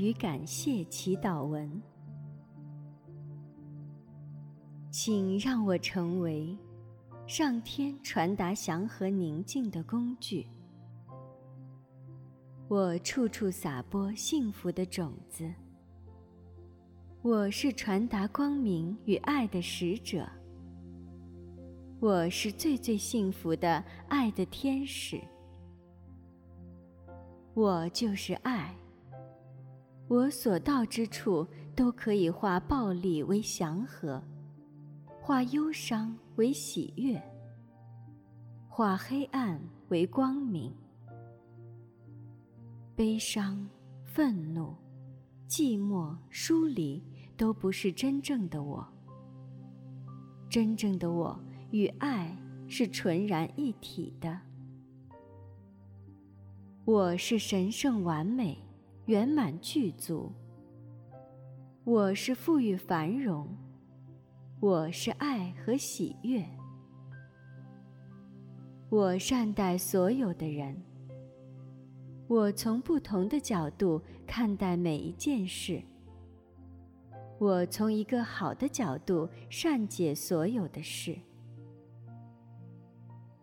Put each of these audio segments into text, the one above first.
与感谢祈祷文，请让我成为上天传达祥和宁静的工具。我处处撒播幸福的种子。我是传达光明与爱的使者。我是最最幸福的爱的天使。我就是爱。我所到之处，都可以化暴力为祥和，化忧伤为喜悦，化黑暗为光明。悲伤、愤怒、寂寞、疏离，都不是真正的我。真正的我与爱是纯然一体的。我是神圣完美、圆满具足。我是富裕繁荣。我是爱和喜悦。我善待所有的人。我从不同的角度看待每一件事。我从一个好的角度善解所有的事。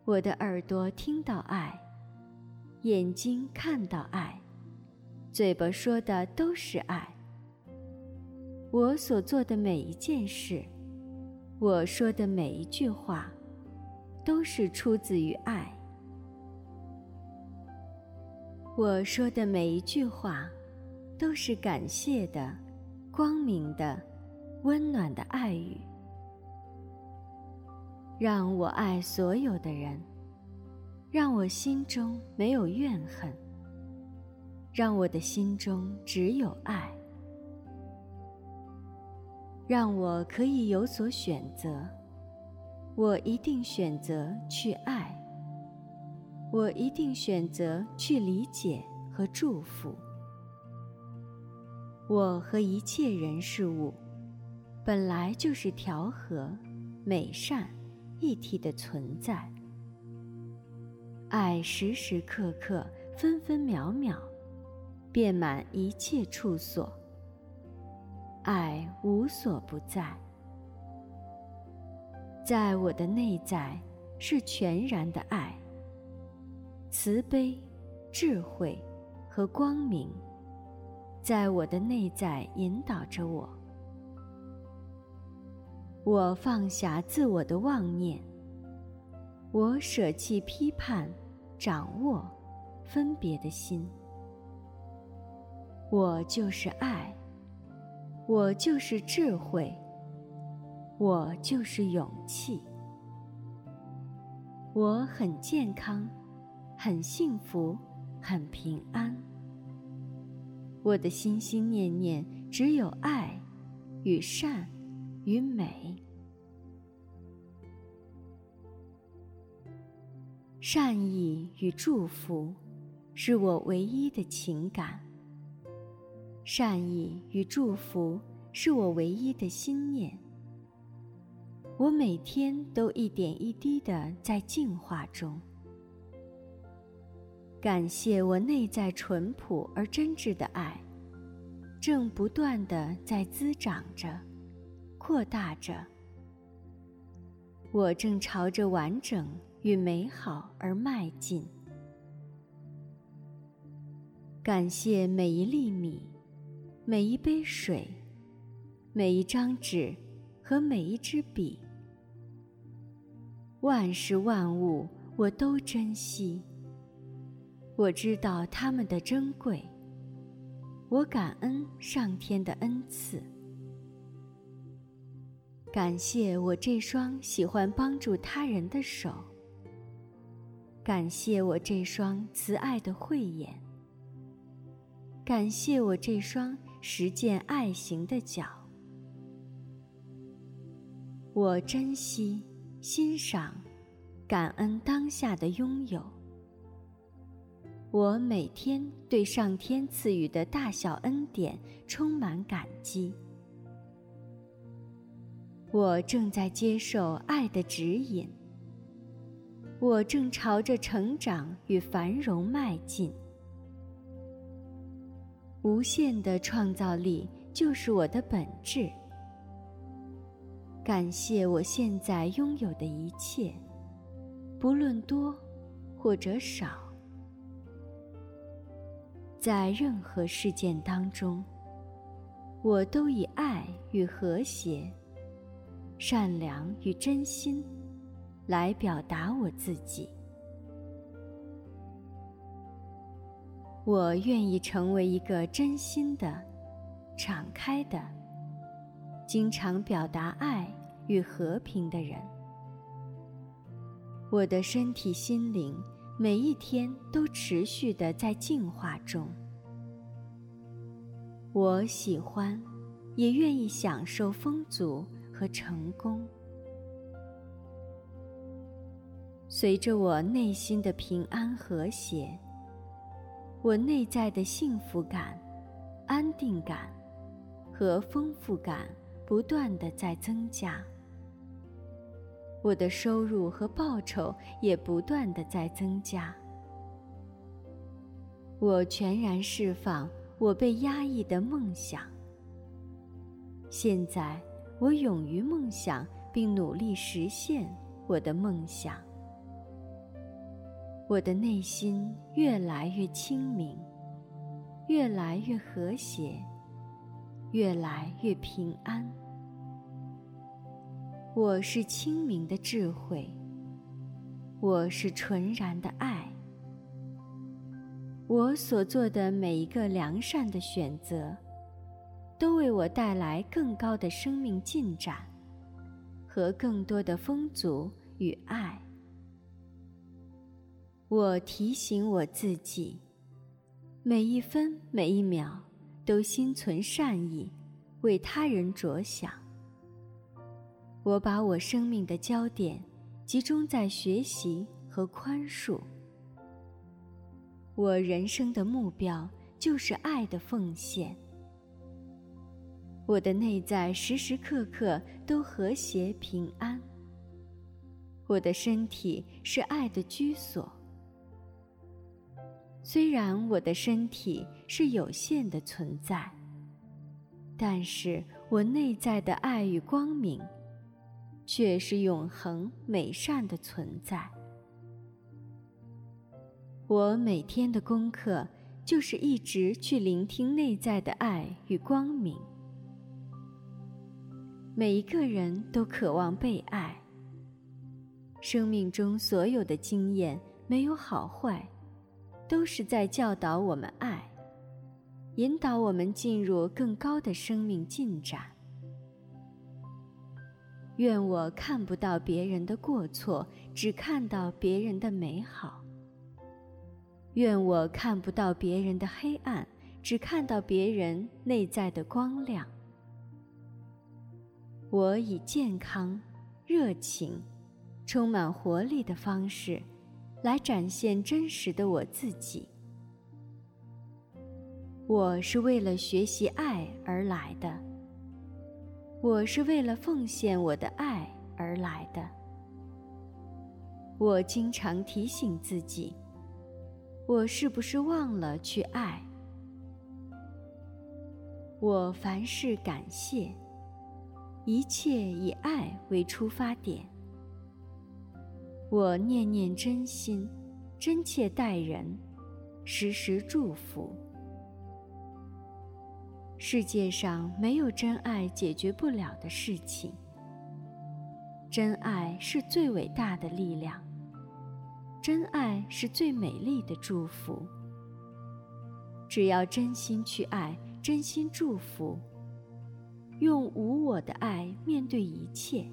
我的耳朵听到爱。眼睛看到爱，嘴巴说的都是爱。我所做的每一件事，我说的每一句话，都是出自于爱。我说的每一句话，都是感谢的、光明的、温暖的爱语。让我爱所有的人。让我心中没有怨恨，让我的心中只有爱，让我可以有所选择。我一定选择去爱，我一定选择去理解和祝福。我和一切人事物本来就是调和、美善一体的存在。爱时时刻刻、分分秒秒，遍满一切处所。爱无所不在，在我的内在是全然的爱、慈悲、智慧和光明，在我的内在引导着我。我放下自我的妄念。我舍弃批判、掌握、分别的心。我就是爱，我就是智慧，我就是勇气。我很健康，很幸福，很平安。我的心心念念只有爱与善与美。善意与祝福，是我唯一的情感。善意与祝福，是我唯一的心念。我每天都一点一滴的在进化中。感谢我内在淳朴而真挚的爱，正不断的在滋长着，扩大着。我正朝着完整。与美好而迈进。感谢每一粒米，每一杯水，每一张纸和每一支笔。万事万物我都珍惜。我知道它们的珍贵。我感恩上天的恩赐。感谢我这双喜欢帮助他人的手。感谢我这双慈爱的慧眼，感谢我这双实践爱行的脚。我珍惜、欣赏、感恩当下的拥有。我每天对上天赐予的大小恩典充满感激。我正在接受爱的指引。我正朝着成长与繁荣迈进。无限的创造力就是我的本质。感谢我现在拥有的一切，不论多或者少。在任何事件当中，我都以爱与和谐、善良与真心来表达我自己。我愿意成为一个真心的、敞开的、经常表达爱与和平的人。我的身体、心灵每一天都持续的在进化中。我喜欢，也愿意享受丰足和成功。随着我内心的平安和谐。我内在的幸福感、安定感和丰富感不断的在增加，我的收入和报酬也不断的在增加。我全然释放我被压抑的梦想。现在，我勇于梦想，并努力实现我的梦想。我的内心越来越清明，越来越和谐，越来越平安。我是清明的智慧，我是纯然的爱。我所做的每一个良善的选择，都为我带来更高的生命进展和更多的丰足与爱。我提醒我自己，每一分每一秒都心存善意，为他人着想。我把我生命的焦点集中在学习和宽恕。我人生的目标就是爱的奉献。我的内在时时刻刻都和谐平安。我的身体是爱的居所。虽然我的身体是有限的存在，但是我内在的爱与光明，却是永恒美善的存在。我每天的功课就是一直去聆听内在的爱与光明。每一个人都渴望被爱。生命中所有的经验没有好坏。都是在教导我们爱，引导我们进入更高的生命进展。愿我看不到别人的过错，只看到别人的美好。愿我看不到别人的黑暗，只看到别人内在的光亮。我以健康、热情、充满活力的方式。来展现真实的我自己。我是为了学习爱而来的。我是为了奉献我的爱而来的。我经常提醒自己：我是不是忘了去爱？我凡事感谢，一切以爱为出发点。我念念真心，真切待人，时时祝福。世界上没有真爱解决不了的事情。真爱是最伟大的力量，真爱是最美丽的祝福。只要真心去爱，真心祝福，用无我的爱面对一切，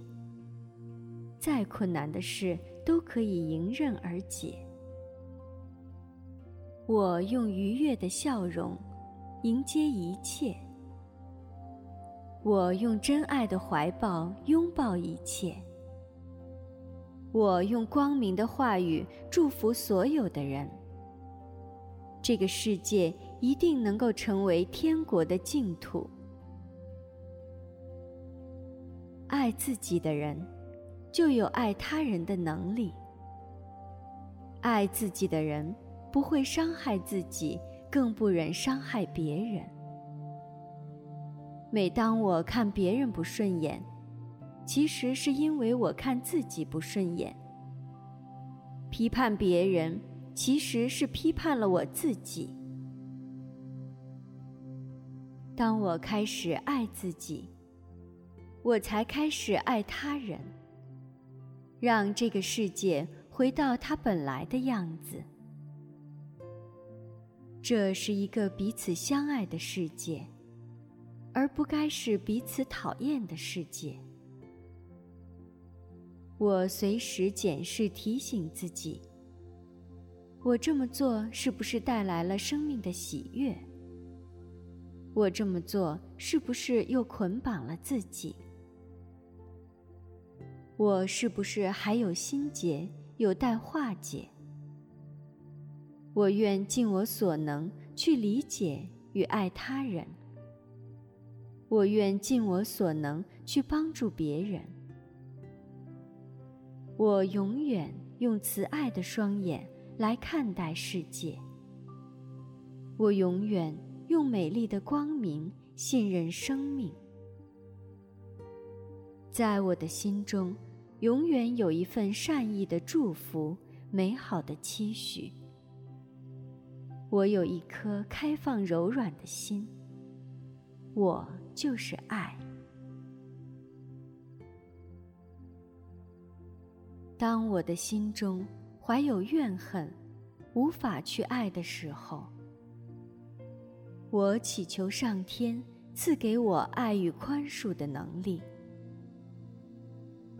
再困难的事。都可以迎刃而解。我用愉悦的笑容迎接一切。我用真爱的怀抱拥抱一切。我用光明的话语祝福所有的人。这个世界一定能够成为天国的净土。爱自己的人。就有爱他人的能力。爱自己的人不会伤害自己，更不忍伤害别人。每当我看别人不顺眼，其实是因为我看自己不顺眼。批判别人，其实是批判了我自己。当我开始爱自己，我才开始爱他人，让这个世界回到它本来的样子。这是一个彼此相爱的世界，而不该是彼此讨厌的世界。我随时检视、提醒自己：我这么做是不是带来了生命的喜悦？我这么做是不是又捆绑了自己？我是不是还有心结有待化解？我愿尽我所能去理解与爱他人。我愿尽我所能去帮助别人。我永远用慈爱的双眼来看待世界。我永远。用美丽的光明信任生命，在我的心中，永远有一份善意的祝福，美好的期许。我有一颗开放柔软的心，我就是爱。当我的心中怀有怨恨，无法去爱的时候。我祈求上天赐给我爱与宽恕的能力。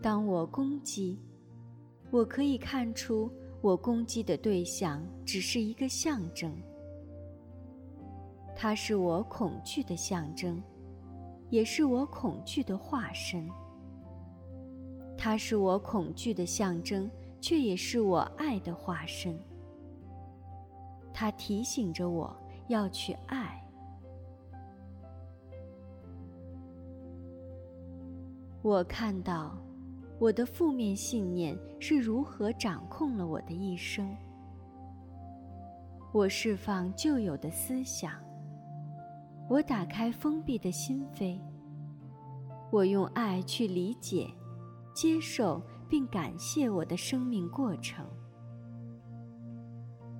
当我攻击，我可以看出我攻击的对象只是一个象征，它是我恐惧的象征，也是我恐惧的化身。它是我恐惧的象征，却也是我爱的化身。它提醒着我要去爱。我看到，我的负面信念是如何掌控了我的一生。我释放旧有的思想，我打开封闭的心扉。我用爱去理解、接受并感谢我的生命过程。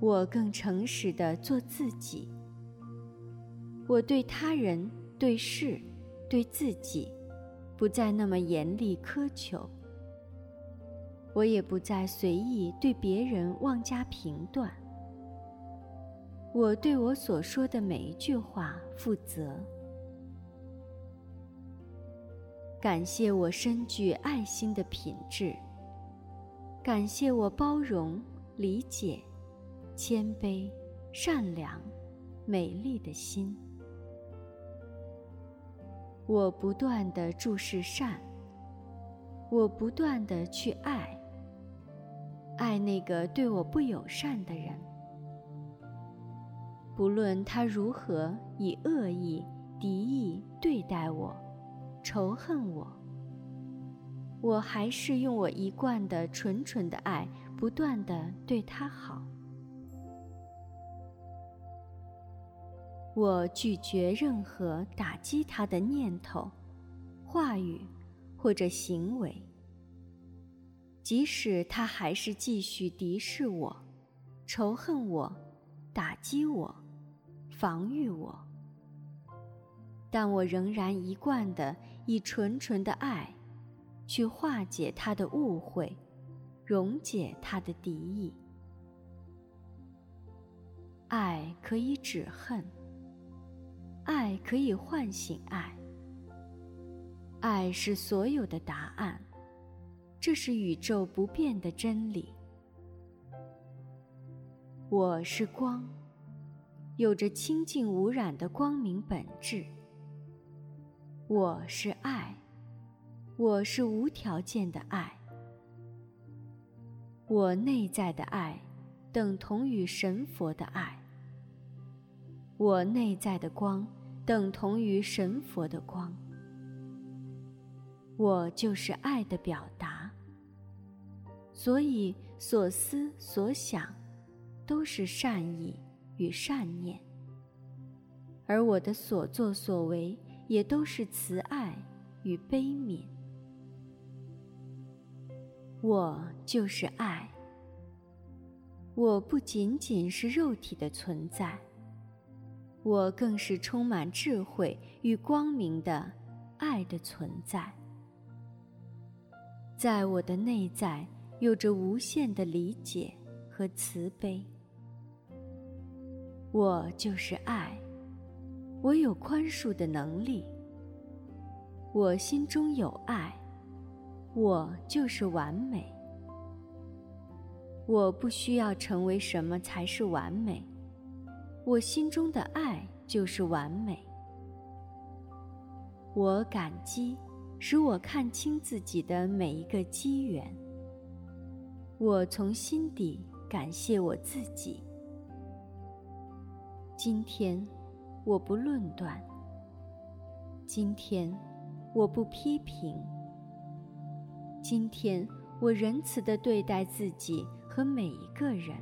我更诚实的做自己。我对他人、对事、对自己。不再那么严厉苛求，我也不再随意对别人妄加评断。我对我所说的每一句话负责。感谢我深具爱心的品质，感谢我包容、理解、谦卑、善良、美丽的心。我不断的注视善，我不断的去爱，爱那个对我不友善的人，不论他如何以恶意、敌意对待我、仇恨我，我还是用我一贯的纯纯的爱，不断的对他好。我拒绝任何打击他的念头、话语或者行为，即使他还是继续敌视我、仇恨我、打击我、防御我，但我仍然一贯的以纯纯的爱去化解他的误会，溶解他的敌意。爱可以止恨。爱可以唤醒爱，爱是所有的答案，这是宇宙不变的真理。我是光，有着清净无染的光明本质。我是爱，我是无条件的爱。我内在的爱，等同于神佛的爱。我内在的光等同于神佛的光，我就是爱的表达。所以所思所想都是善意与善念。而我的所作所为也都是慈爱与悲悯。我就是爱。我不仅仅是肉体的存在，我更是充满智慧与光明的爱的存在。在我的内在有着无限的理解和慈悲。我就是爱，我有宽恕的能力。我心中有爱，我就是完美。我不需要成为什么才是完美，我心中的爱就是完美。我感激，使我看清自己的每一个机缘。我从心底感谢我自己。今天，我不论断。今天，我不批评。今天，我仁慈的对待自己。和每一个人，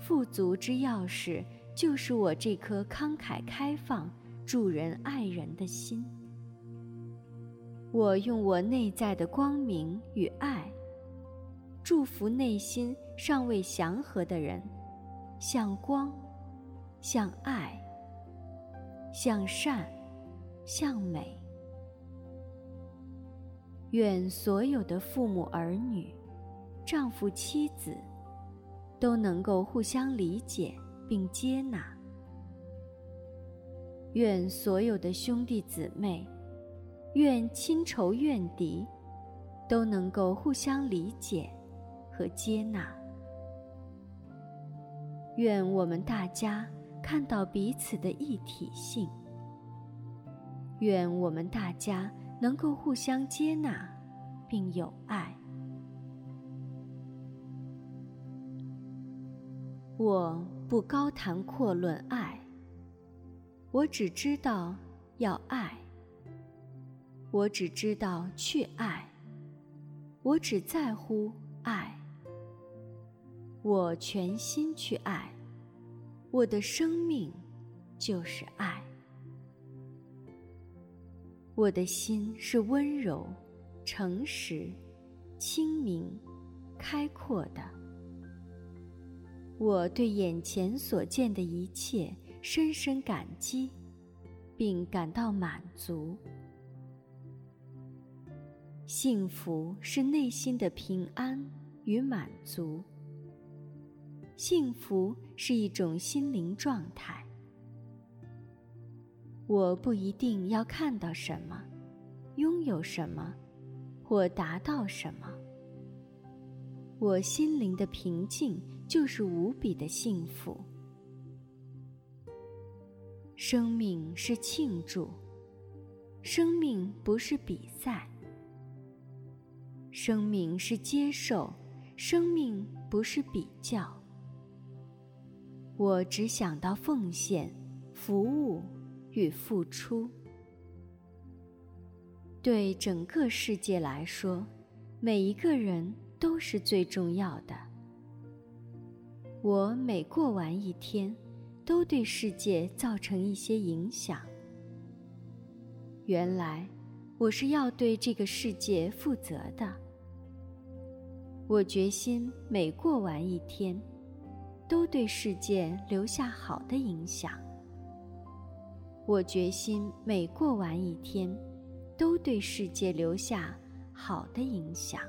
富足之钥匙就是我这颗慷慨开放、助人爱人的心。我用我内在的光明与爱，祝福内心尚未祥和的人，向光，向爱，向善，向美。愿所有的父母儿女。丈夫、妻子都能够互相理解并接纳。愿所有的兄弟姊妹，愿亲仇怨敌，都能够互相理解和接纳。愿我们大家看到彼此的一体性。愿我们大家能够互相接纳，并有爱。我不高谈阔论爱，我只知道要爱。我只知道去爱，我只在乎爱。我全心去爱，我的生命就是爱。我的心是温柔、诚实、清明、开阔的。我对眼前所见的一切深深感激，并感到满足。幸福是内心的平安与满足。幸福是一种心灵状态。我不一定要看到什么，拥有什么，或达到什么。我心灵的平静。就是无比的幸福。生命是庆祝，生命不是比赛。生命是接受，生命不是比较。我只想到奉献、服务与付出。对整个世界来说，每一个人都是最重要的。我每过完一天，都对世界造成一些影响。原来，我是要对这个世界负责的。我决心每过完一天，都对世界留下好的影响。我决心每过完一天，都对世界留下好的影响。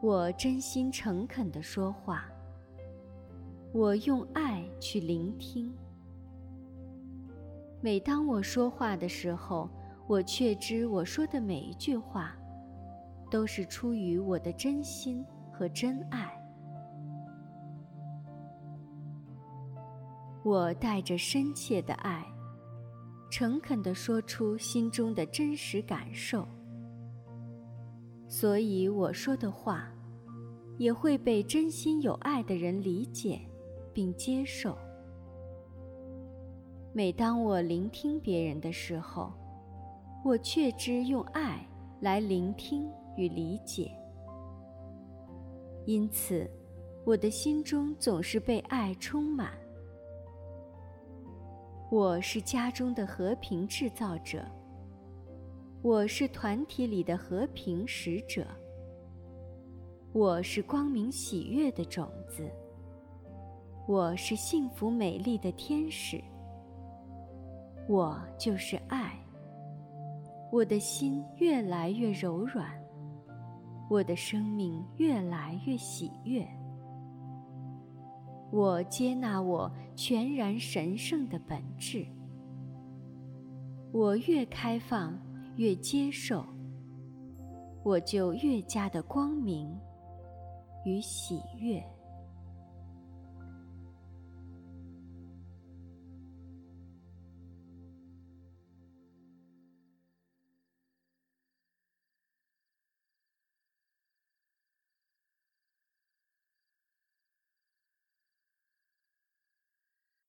我真心诚恳地说话。我用爱去聆听。每当我说话的时候，我确知我说的每一句话，都是出于我的真心和真爱。我带着深切的爱，诚恳地说出心中的真实感受。所以我说的话，也会被真心有爱的人理解并接受。每当我聆听别人的时候，我确知用爱来聆听与理解。因此，我的心中总是被爱充满。我是家中的和平制造者，我是团体里的和平使者，我是光明喜悦的种子，我是幸福美丽的天使，我就是爱。我的心越来越柔软，我的生命越来越喜悦。我接纳我全然神圣的本质。我越开放，越接受，我就越加的光明与喜悦。